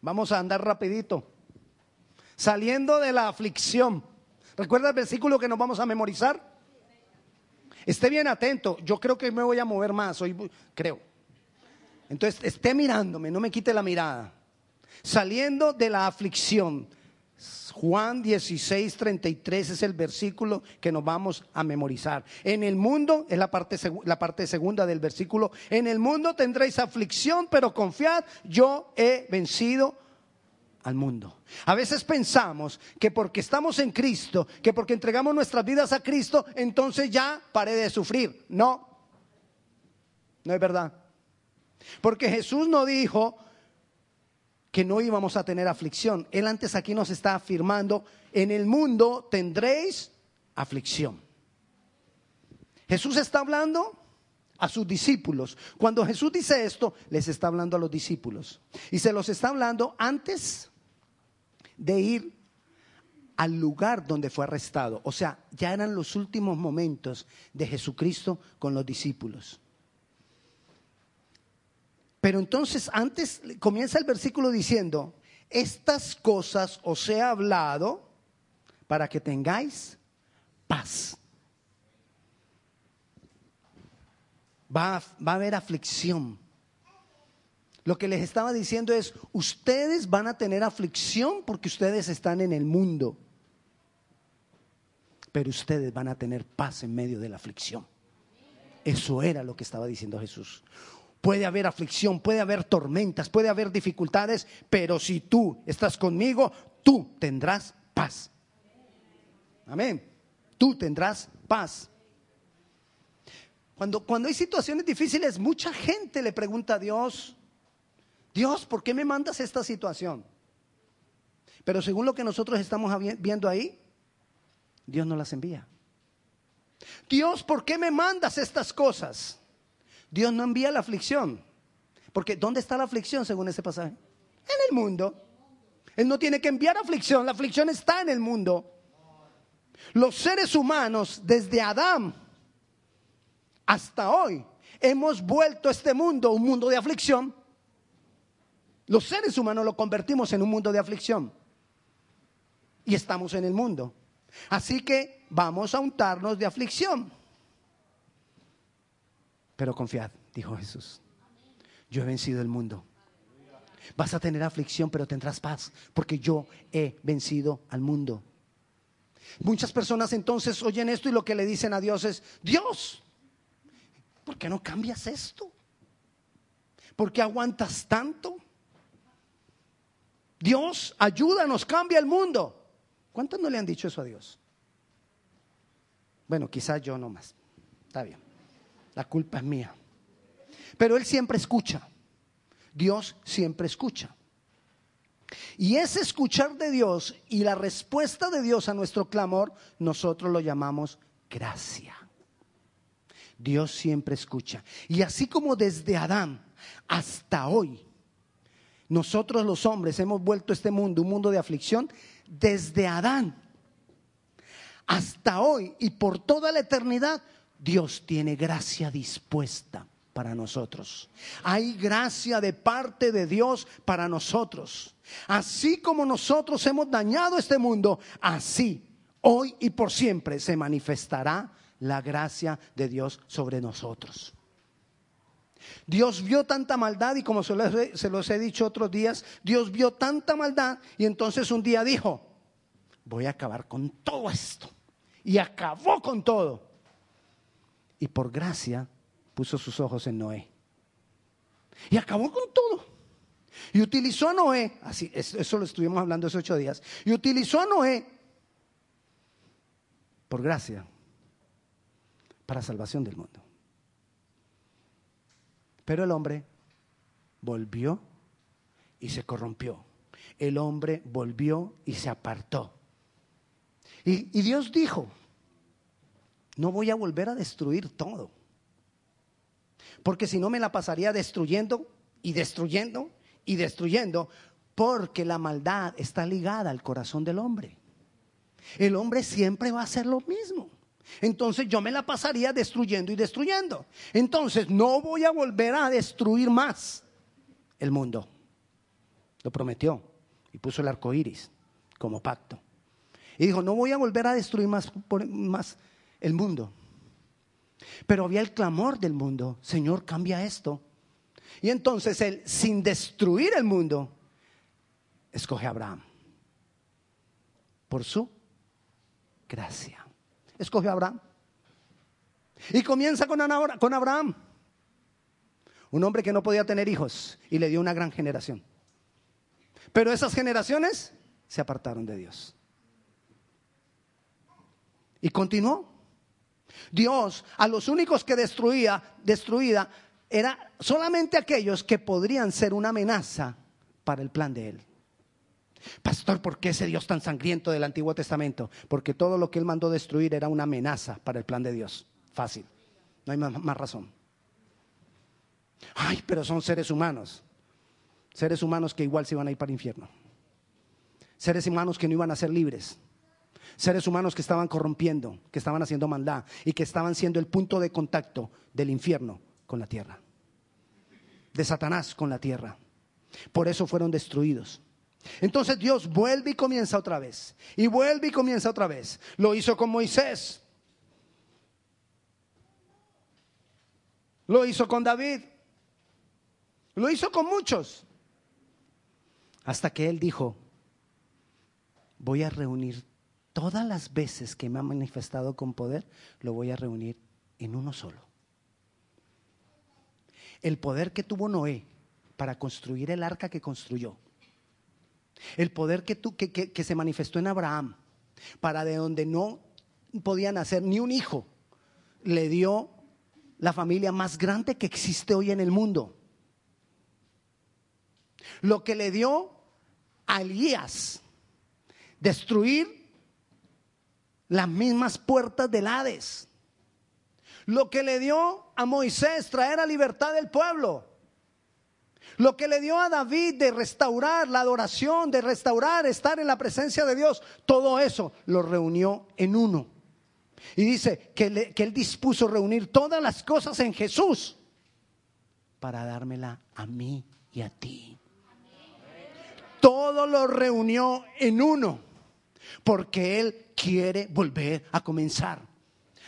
Vamos a andar rapidito. Saliendo de la aflicción. ¿Recuerda el versículo que nos vamos a memorizar? Esté bien atento. Yo creo que me voy a mover más. Hoy creo. Entonces, esté mirándome, no me quite la mirada. Saliendo de la aflicción. Juan 16, 33 es el versículo que nos vamos a memorizar. En el mundo, es la parte, la parte segunda del versículo, en el mundo tendréis aflicción, pero confiad, yo he vencido al mundo. A veces pensamos que porque estamos en Cristo, que porque entregamos nuestras vidas a Cristo, entonces ya paré de sufrir. No, no es verdad. Porque Jesús no dijo, que no íbamos a tener aflicción. Él antes aquí nos está afirmando, en el mundo tendréis aflicción. Jesús está hablando a sus discípulos. Cuando Jesús dice esto, les está hablando a los discípulos. Y se los está hablando antes de ir al lugar donde fue arrestado. O sea, ya eran los últimos momentos de Jesucristo con los discípulos. Pero entonces antes comienza el versículo diciendo, estas cosas os he hablado para que tengáis paz. Va, va, a haber aflicción. Lo que les estaba diciendo es, ustedes van a tener aflicción porque ustedes están en el mundo, pero ustedes van a tener paz en medio de la aflicción. Eso era lo que estaba diciendo Jesús. Puede haber aflicción, puede haber tormentas, puede haber dificultades, pero si tú estás conmigo, tú tendrás paz. Amén. Tú tendrás paz. Cuando, cuando hay situaciones difíciles, mucha gente le pregunta a Dios, Dios, ¿por qué me mandas esta situación? Pero según lo que nosotros estamos viendo ahí, Dios no las envía. Dios, ¿por qué me mandas estas cosas? Dios no envía la aflicción. Porque ¿dónde está la aflicción según ese pasaje? En el mundo. Él no tiene que enviar aflicción, la aflicción está en el mundo. Los seres humanos, desde Adán hasta hoy, hemos vuelto este mundo un mundo de aflicción. Los seres humanos lo convertimos en un mundo de aflicción. Y estamos en el mundo. Así que vamos a untarnos de aflicción. Pero confiad, dijo Jesús. Yo he vencido el mundo. Vas a tener aflicción, pero tendrás paz, porque yo he vencido al mundo. Muchas personas entonces oyen esto y lo que le dicen a Dios es, Dios, ¿por qué no cambias esto? ¿Por qué aguantas tanto? Dios, ayúdanos, cambia el mundo. ¿Cuántos no le han dicho eso a Dios? Bueno, quizás yo no más. Está bien la culpa es mía. Pero Él siempre escucha. Dios siempre escucha. Y ese escuchar de Dios y la respuesta de Dios a nuestro clamor, nosotros lo llamamos gracia. Dios siempre escucha. Y así como desde Adán hasta hoy, nosotros los hombres hemos vuelto este mundo un mundo de aflicción, desde Adán hasta hoy y por toda la eternidad, Dios tiene gracia dispuesta para nosotros. Hay gracia de parte de Dios para nosotros. Así como nosotros hemos dañado este mundo, así hoy y por siempre se manifestará la gracia de Dios sobre nosotros. Dios vio tanta maldad y como se los, he dicho otros días, Dios vio tanta maldad y entonces un día dijo, voy a acabar con todo esto. Y acabó con todo y por gracia puso sus ojos en Noé. Y acabó con todo. Y utilizó a Noé, así, eso lo estuvimos hablando hace ocho días, y utilizó a Noé por gracia para salvación del mundo. Pero el hombre volvió y se corrompió. El hombre volvió y se apartó. Y, y Dios dijo, no voy a volver a destruir todo. Porque si no me la pasaría destruyendo y destruyendo y destruyendo, porque la maldad está ligada al corazón del hombre. El hombre siempre va a hacer lo mismo. Entonces yo me la pasaría destruyendo y destruyendo. Entonces no voy a volver a destruir más el mundo. lo prometió y puso el arco iris como pacto. Y dijo: No voy a volver a destruir más, más el mundo. Pero había el clamor del mundo: Señor, cambia esto. Y entonces él, sin destruir el mundo, escoge a Abraham por su gracia. Escoge a Abraham. Y comienza con Abraham, un hombre que no podía tener hijos y le dio una gran generación. Pero esas generaciones se apartaron de Dios. Y continuó. Dios a los únicos que destruía, destruida, era solamente aquellos que podrían ser una amenaza para el plan de Él. Pastor, ¿por qué ese Dios tan sangriento del Antiguo Testamento? Porque todo lo que Él mandó destruir era una amenaza para el plan de Dios. Fácil. No hay más, más razón. Ay, pero son seres humanos. Seres humanos que igual se iban a ir para el infierno. Seres humanos que no iban a ser libres. Seres humanos que estaban corrompiendo, que estaban haciendo maldad y que estaban siendo el punto de contacto del infierno con la tierra. De Satanás con la tierra. Por eso fueron destruidos. Entonces Dios vuelve y comienza otra vez. Y vuelve y comienza otra vez. Lo hizo con Moisés. Lo hizo con David. Lo hizo con muchos. Hasta que él dijo, voy a reunir todas las veces que me ha manifestado con poder, lo voy a reunir en uno solo. El poder que tuvo Noé para construir el arca que construyó el poder que, que, se manifestó en Abraham, para de donde no podía nacer ni un hijo, le dio la familia más grande que existe hoy en el mundo. Lo que le dio a Elías, destruir las mismas puertas del Hades. Lo que le dio a Moisés, traer a libertad del pueblo. Lo que le dio a David de restaurar la adoración, de restaurar, estar en la presencia de Dios, todo eso lo reunió en uno. Y dice que, él dispuso reunir todas las cosas en Jesús para dármela a mí y a ti. Todo lo reunió en uno, porque Él quiere volver a comenzar.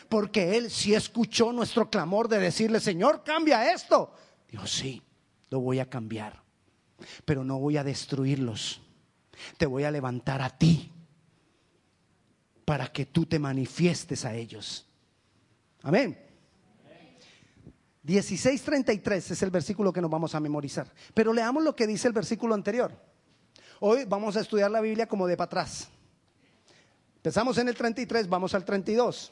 Porque Él sí escuchó nuestro clamor de decirle, Señor, cambia esto. Dios sí lo voy a cambiar, pero no voy a destruirlos. Te voy a levantar a ti para que tú te manifiestes a ellos. Amén. 16:33 es el versículo que nos vamos a memorizar. Pero leamos lo que dice el versículo anterior. Hoy vamos a estudiar la Biblia como de para atrás. Empezamos en el 33, vamos al 32.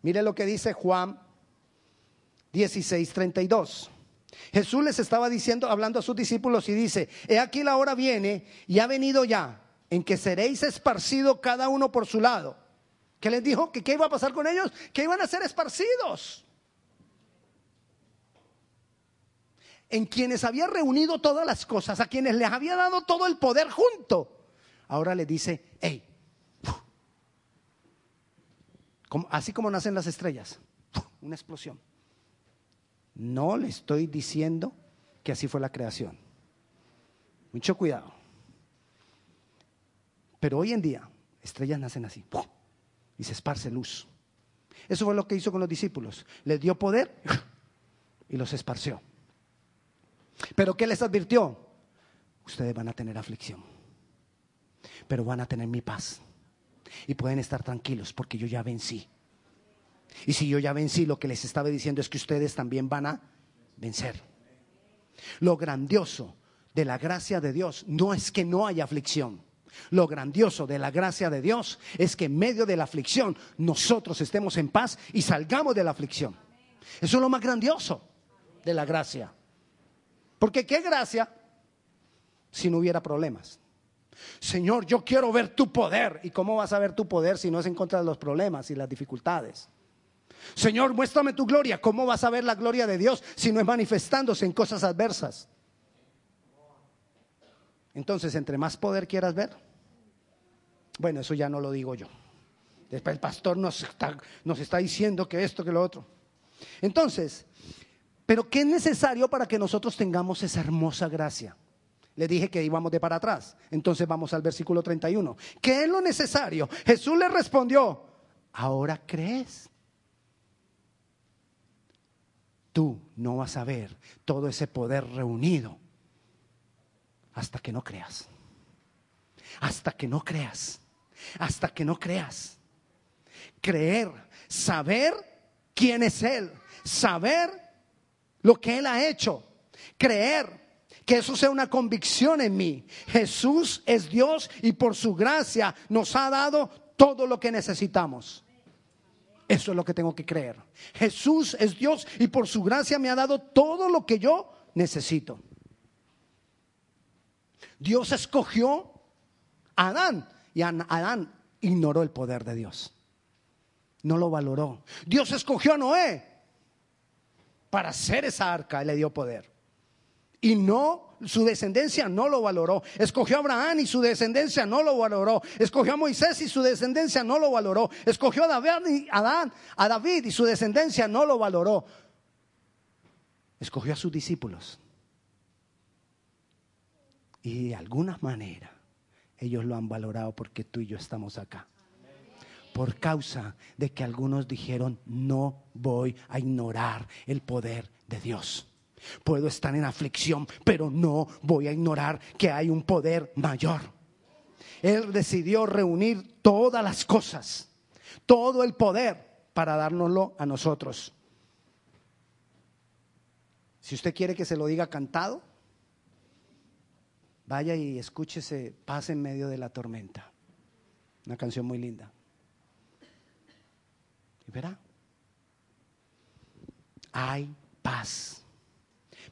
Mire lo que dice Juan 16:32. Jesús les estaba diciendo, hablando a sus discípulos y dice, he aquí la hora viene y ha venido ya en que seréis esparcidos cada uno por su lado. ¿Qué les dijo? ¿Que qué iba a pasar con ellos? Que iban a ser esparcidos. En quienes había reunido todas las cosas, a quienes les había dado todo el poder junto. Ahora le dice, hey, así como nacen las estrellas, una explosión. No le estoy diciendo que así fue la creación. Mucho cuidado. Pero hoy en día, estrellas nacen así. Y se esparce luz. Eso fue lo que hizo con los discípulos. Les dio poder y los esparció. Pero ¿qué les advirtió? Ustedes van a tener aflicción. Pero van a tener mi paz. Y pueden estar tranquilos porque yo ya vencí. Y si yo ya vencí, lo que les estaba diciendo es que ustedes también van a vencer. Lo grandioso de la gracia de Dios no es que no haya aflicción. Lo grandioso de la gracia de Dios es que en medio de la aflicción nosotros estemos en paz y salgamos de la aflicción. Eso es lo más grandioso de la gracia. Porque qué gracia si no hubiera problemas. Señor, yo quiero ver tu poder. ¿Y cómo vas a ver tu poder si no es en contra de los problemas y las dificultades? Señor, muéstrame tu gloria. ¿Cómo vas a ver la gloria de Dios si no es manifestándose en cosas adversas? Entonces, entre más poder quieras ver, bueno, eso ya no lo digo yo. Después el pastor nos está, nos está diciendo que esto, que lo otro. Entonces, pero ¿qué es necesario para que nosotros tengamos esa hermosa gracia? Le dije que íbamos de para atrás. Entonces vamos al versículo 31. ¿Qué es lo necesario? Jesús le respondió, ¿ahora crees? Tú no vas a ver todo ese poder reunido hasta que no creas. Hasta que no creas. Hasta que no creas. Creer, saber quién es Él, saber lo que Él ha hecho, creer que eso sea una convicción en mí. Jesús es Dios y por su gracia nos ha dado todo lo que necesitamos. Eso es lo que tengo que creer. Jesús es Dios y por su gracia me ha dado todo lo que yo necesito. Dios escogió a Adán y Adán ignoró el poder de Dios. No lo valoró. Dios escogió a Noé para hacer esa arca y le dio poder. Y no, su descendencia no lo valoró. Escogió a Abraham y su descendencia no lo valoró. Escogió a Moisés y su descendencia no lo valoró. Escogió a David y, Adán, a David y su descendencia no lo valoró. Escogió a sus discípulos. Y de alguna manera ellos lo han valorado porque tú y yo estamos acá. Por causa de que algunos dijeron, no voy a ignorar el poder de Dios. Puedo estar en aflicción, pero no voy a ignorar que hay un poder mayor. Él decidió reunir todas las cosas, todo el poder para dárnoslo a nosotros. Si usted quiere que se lo diga cantado, vaya y escúchese Paz en medio de la tormenta. Una canción muy linda. Y verá, hay paz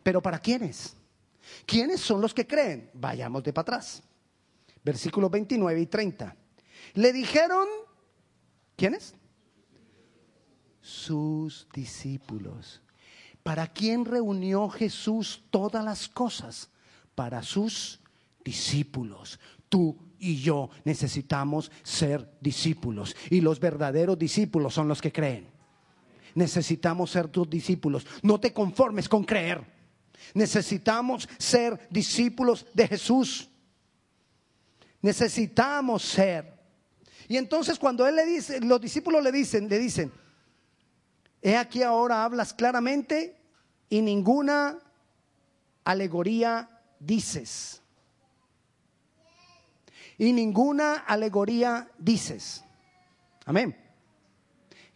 pero ¿para quiénes? ¿Quiénes son los que creen? Vayamos de para atrás. Versículos 29 y 30. Le dijeron, ¿quiénes? Sus discípulos. ¿Para quién reunió Jesús todas las cosas? Para sus discípulos. Tú y yo necesitamos ser discípulos. Y los verdaderos discípulos son los que creen. Necesitamos ser tus discípulos. No te conformes con creer. Necesitamos ser discípulos de Jesús. Necesitamos ser. Y entonces cuando él le dice, los discípulos le dicen, le dicen, he aquí ahora hablas claramente y ninguna alegoría dices. Y ninguna alegoría dices. Amén.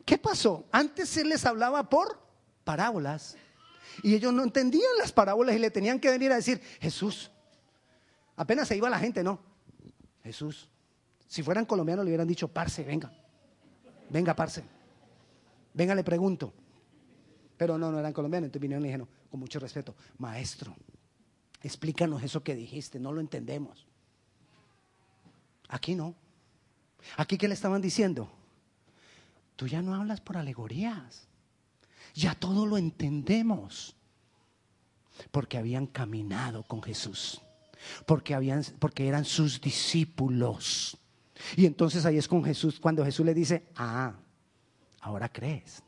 ¿Qué pasó? Antes él les hablaba por parábolas. Y ellos no entendían las parábolas y le tenían que venir a decir, Jesús. Apenas se iba la gente, no. Jesús. Si fueran colombianos le hubieran dicho, parce, venga. Venga, parce. Venga, le pregunto. Pero no, no eran colombianos. Entonces vinieron y dijeron, con mucho respeto, maestro, explícanos eso que dijiste, no lo entendemos. Aquí no. Aquí qué le estaban diciendo, tú ya no hablas por alegorías. Ya todo lo entendemos. Porque habían caminado con Jesús. Porque, habían, porque eran sus discípulos. Y entonces ahí es con Jesús cuando Jesús le dice, ah, ahora crees.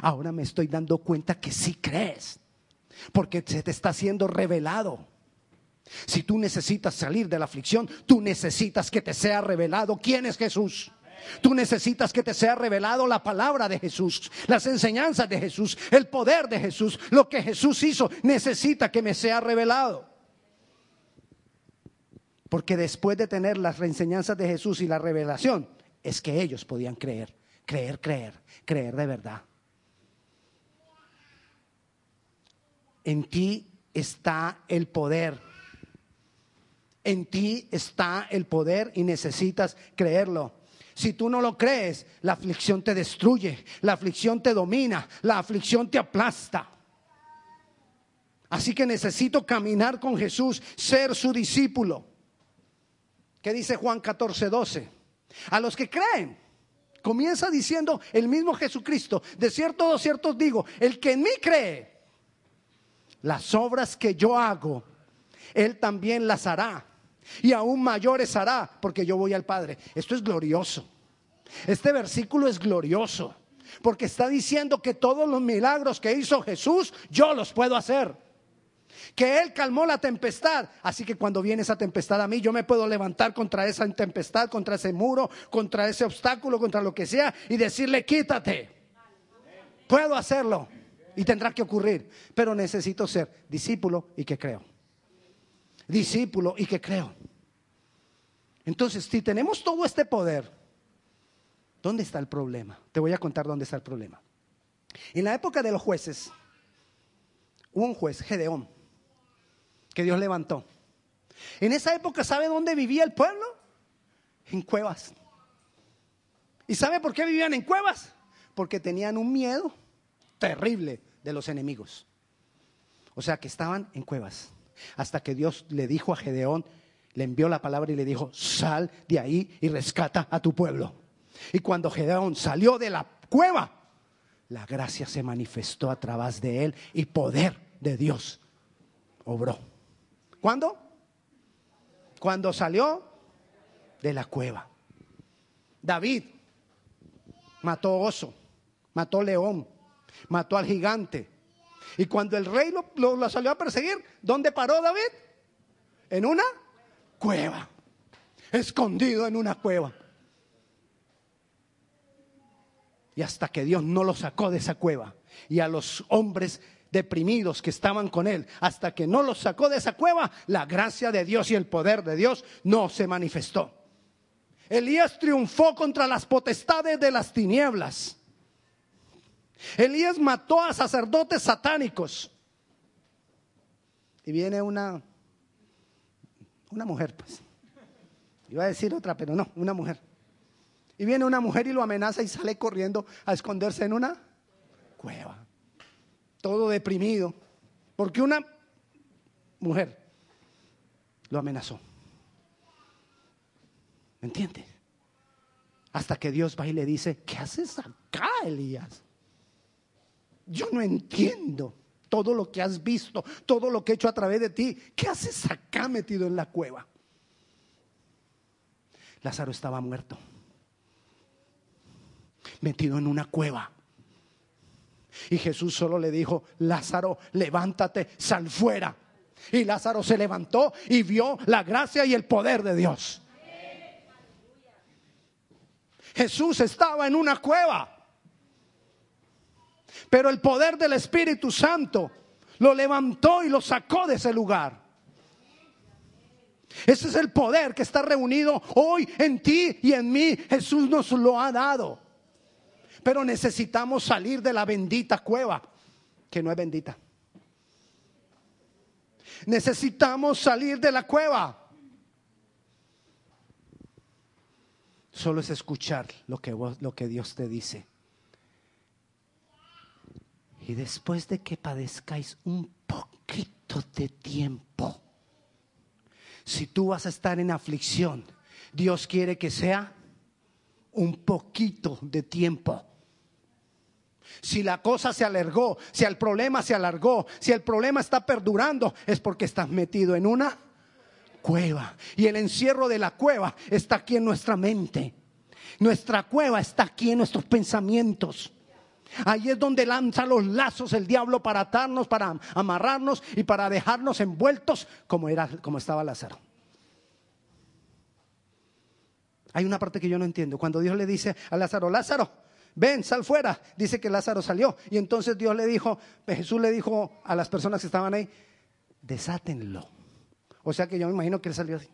Ahora me estoy dando cuenta que sí crees. Porque se te está siendo revelado. Si tú necesitas salir de la aflicción, tú necesitas que te sea revelado quién es Jesús. Tú necesitas que te sea revelado la palabra de Jesús, las enseñanzas de Jesús, el poder de Jesús, lo que Jesús hizo, necesita que me sea revelado. Porque después de tener las enseñanzas de Jesús y la revelación, es que ellos podían creer, creer, creer, creer de verdad. En ti está el poder. En ti está el poder y necesitas creerlo. Si tú no lo crees, la aflicción te destruye, la aflicción te domina, la aflicción te aplasta. Así que necesito caminar con Jesús, ser su discípulo. ¿Qué dice Juan 14, 12? A los que creen, comienza diciendo el mismo Jesucristo, de cierto, de cierto digo, el que en mí cree, las obras que yo hago, él también las hará y aún mayores hará, porque yo voy al Padre. Esto es glorioso. Este versículo es glorioso, porque está diciendo que todos los milagros que hizo Jesús, yo los puedo hacer. que Él calmó la tempestad. Así que cuando viene esa tempestad a mí, yo me puedo levantar contra esa tempestad, contra ese muro, contra ese obstáculo, contra lo que sea, y decirle, quítate. Puedo hacerlo. Y tendrá que ocurrir. Pero necesito ser discípulo y que creo. Discípulo y que creo. Entonces, si tenemos todo este poder, ¿dónde está el problema? Te voy a contar dónde está el problema. En la época de los jueces, hubo un juez, Gedeón que Dios levantó. En esa época, ¿sabe dónde vivía el pueblo? En cuevas. ¿Y sabe por qué vivían en cuevas? Porque tenían un miedo terrible de los enemigos. O sea que estaban en cuevas. Hasta que Dios le dijo a Gedeón, le envió la palabra y le dijo, sal de ahí y rescata a tu pueblo. Y cuando Gedeón salió de la cueva, la gracia se manifestó a través de él y poder de Dios obró. ¿Cuándo? Cuando salió de la cueva. David mató oso, mató león, mató al gigante. Y cuando el rey lo, salió a perseguir, ¿dónde paró David? En una cueva, escondido en una cueva. Y hasta que Dios no lo sacó de esa cueva y a los hombres deprimidos que estaban con él, hasta que no los sacó de esa cueva, la gracia de Dios y el poder de Dios no se manifestó. Elías triunfó contra las potestades de las tinieblas. Elías mató a sacerdotes satánicos. Y viene una una mujer, pues. Iba a decir otra, pero no, una mujer. Y viene una mujer y lo amenaza y sale corriendo a esconderse en una cueva todo deprimido, porque una mujer lo amenazó. ¿Me entiendes? Hasta que Dios va y le dice, ¿qué haces acá, Elías? Yo no entiendo todo lo que has visto, todo lo que he hecho a través de ti. ¿Qué haces acá metido en la cueva? Lázaro estaba muerto, metido en una cueva. Y Jesús solo le dijo, Lázaro, levántate, sal fuera. Y Lázaro se levantó y vio la gracia y el poder de Dios. Jesús estaba en una cueva. Pero el poder del Espíritu Santo lo levantó y lo sacó de ese lugar. Ese es el poder que está reunido hoy en ti y en mí. Jesús nos lo ha dado. Pero necesitamos salir de la bendita cueva, que no es bendita. Necesitamos salir de la cueva. Solo es escuchar lo que, lo que Dios te dice. Y después de que padezcáis un poquito de tiempo, si tú vas a estar en aflicción, Dios quiere que sea un poquito de tiempo. Si la cosa se alargó, si el problema se alargó, si el problema está perdurando, es porque estás metido en una cueva. Y el encierro de la cueva está aquí en nuestra mente. Nuestra cueva está aquí en nuestros pensamientos. Ahí es donde lanza los lazos el diablo para atarnos, para amarrarnos y para dejarnos envueltos como era como estaba Lázaro. Hay una parte que yo no entiendo. Cuando Dios le dice a Lázaro, Lázaro, ven, sal fuera. Dice que Lázaro salió. Y entonces Dios le dijo, Jesús le dijo a las personas que estaban ahí, desátenlo. O sea que yo me imagino que él salió así.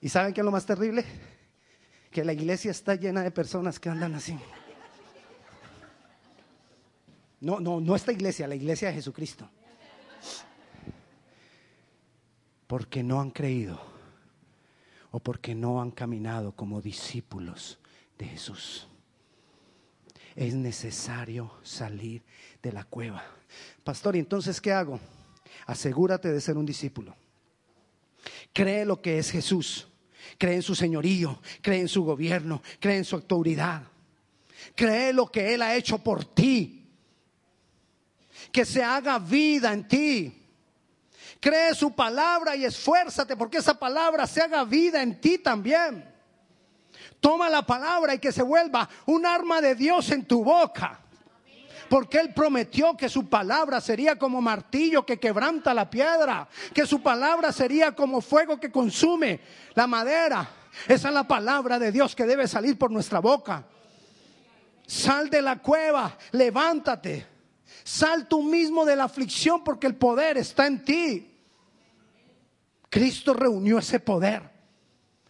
¿Y saben qué es lo más terrible? Que la iglesia está llena de personas que andan así. No, no, no esta iglesia, la iglesia de Jesucristo. Porque no han creído o porque no han caminado como discípulos de Jesús. Es necesario salir de la cueva. Pastor, ¿y entonces qué hago? Asegúrate de ser un discípulo. Cree lo que es Jesús. Cree en su señorío, cree en su gobierno, cree en su autoridad. Cree lo que Él ha hecho por ti. Que se haga vida en ti. Cree su palabra y esfuérzate porque esa palabra se haga vida en ti también. Toma la palabra y que se vuelva un arma de Dios en tu boca. Porque Él prometió que su palabra sería como martillo que quebranta la piedra, que su palabra sería como fuego que consume la madera. Esa es la palabra de Dios que debe salir por nuestra boca. Sal de la cueva, levántate. Sal tú mismo de la aflicción porque el poder está en ti. Cristo reunió ese poder,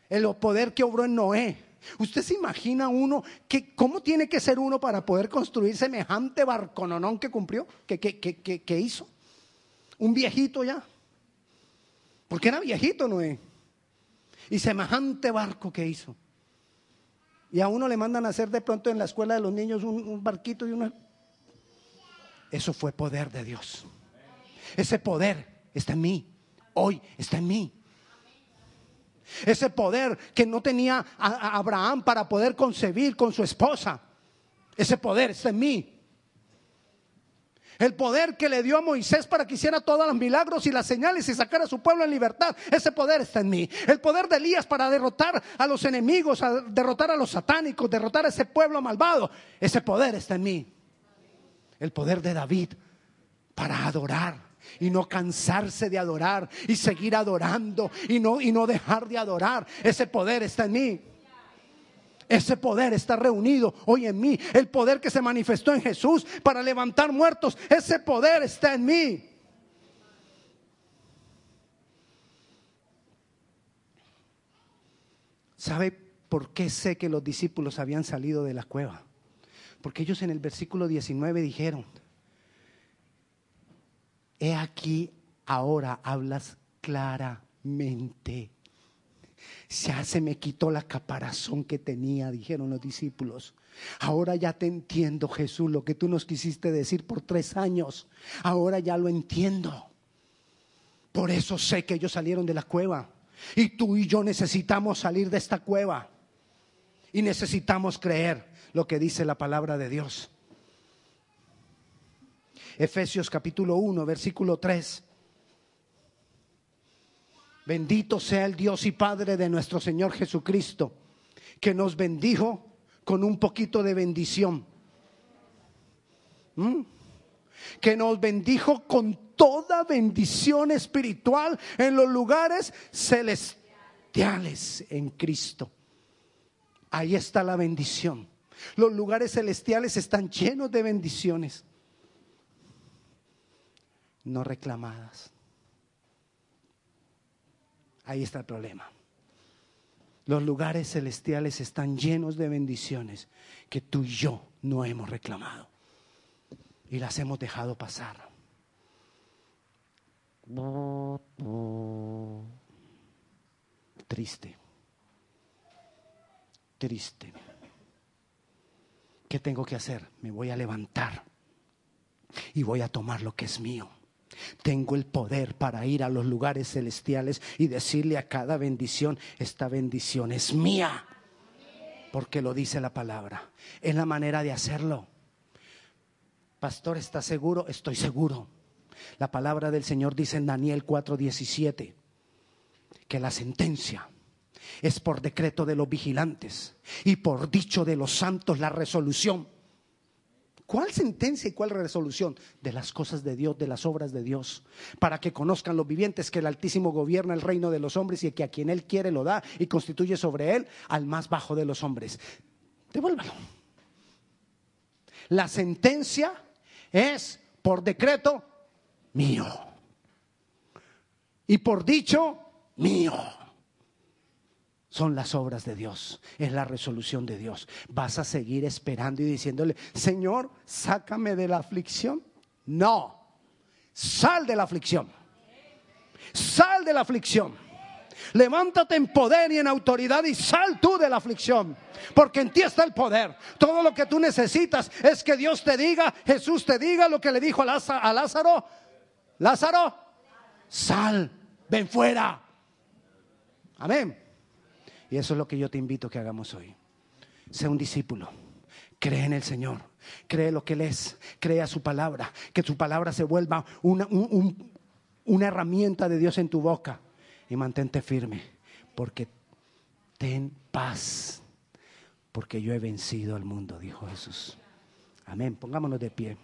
el poder que obró en Noé. ¿Usted se imagina uno que cómo tiene que ser uno para poder construir semejante barcononón que cumplió, que, que, que, que hizo? Un viejito ya. Porque era viejito Noé. Y semejante barco que hizo. Y a uno le mandan a hacer de pronto en la escuela de los niños un, un barquito y una... Eso fue poder de Dios. Ese poder está en mí. Hoy está en mí. Ese poder que no tenía a Abraham para poder concebir con su esposa. Ese poder está en mí. El poder que le dio a Moisés para que hiciera todos los milagros y las señales y sacara a su pueblo en libertad. Ese poder está en mí. El poder de Elías para derrotar a los enemigos, a derrotar a los satánicos, derrotar a ese pueblo malvado. Ese poder está en mí. El poder de David para adorar y no cansarse de adorar y seguir adorando y no, y no dejar de adorar. Ese poder está en mí. Ese poder está reunido hoy en mí. El poder que se manifestó en Jesús para levantar muertos. Ese poder está en mí. ¿Sabe por qué sé que los discípulos habían salido de la cueva? Porque ellos en el versículo 19 dijeron, he aquí ahora hablas claramente. Ya se me quitó la caparazón que tenía, dijeron los discípulos. Ahora ya te entiendo, Jesús, lo que tú nos quisiste decir por tres años. Ahora ya lo entiendo. Por eso sé que ellos salieron de la cueva. Y tú y yo necesitamos salir de esta cueva. Y necesitamos creer lo que dice la palabra de Dios. Efesios capítulo 1, versículo 3. Bendito sea el Dios y Padre de nuestro Señor Jesucristo, que nos bendijo con un poquito de bendición. ¿Mm? Que nos bendijo con toda bendición espiritual en los lugares celestiales en Cristo. Ahí está la bendición. Los lugares celestiales están llenos de bendiciones no reclamadas. Ahí está el problema. Los lugares celestiales están llenos de bendiciones que tú y yo no hemos reclamado y las hemos dejado pasar. Triste. Triste. ¿Qué tengo que hacer? Me voy a levantar y voy a tomar lo que es mío. Tengo el poder para ir a los lugares celestiales y decirle a cada bendición, esta bendición es mía. Porque lo dice la palabra. Es la manera de hacerlo. Pastor, ¿está seguro? Estoy seguro. La palabra del Señor dice en Daniel 4:17 que la sentencia es por decreto de los vigilantes y por dicho de los santos la resolución ¿Cuál sentencia y cuál resolución? De las cosas de Dios, de las obras de Dios, para que conozcan los vivientes que el Altísimo gobierna el reino de los hombres y que a quien Él quiere lo da y constituye sobre Él al más bajo de los hombres. Devuélvalo. La sentencia es por decreto mío y por dicho mío son las obras de Dios, es la resolución de Dios. ¿Vas a seguir esperando y diciéndole, Señor, sácame de la aflicción? No, sal de la aflicción. Sal de la aflicción. Levántate en poder y en autoridad y sal tú de la aflicción, porque en ti está el poder. Todo lo que tú necesitas es que Dios te diga, Jesús te diga lo que le dijo a Lázaro. Lázaro, sal, ven fuera. Amén. Y eso es lo que yo te invito a que hagamos hoy. Sea un discípulo. Cree en el Señor. Cree lo que Él es. Cree a su palabra. Que su palabra se vuelva una, una herramienta de Dios en tu boca. Y mantente firme. Porque ten paz. Porque yo he vencido al mundo, dijo Jesús. Amén. Pongámonos de pie.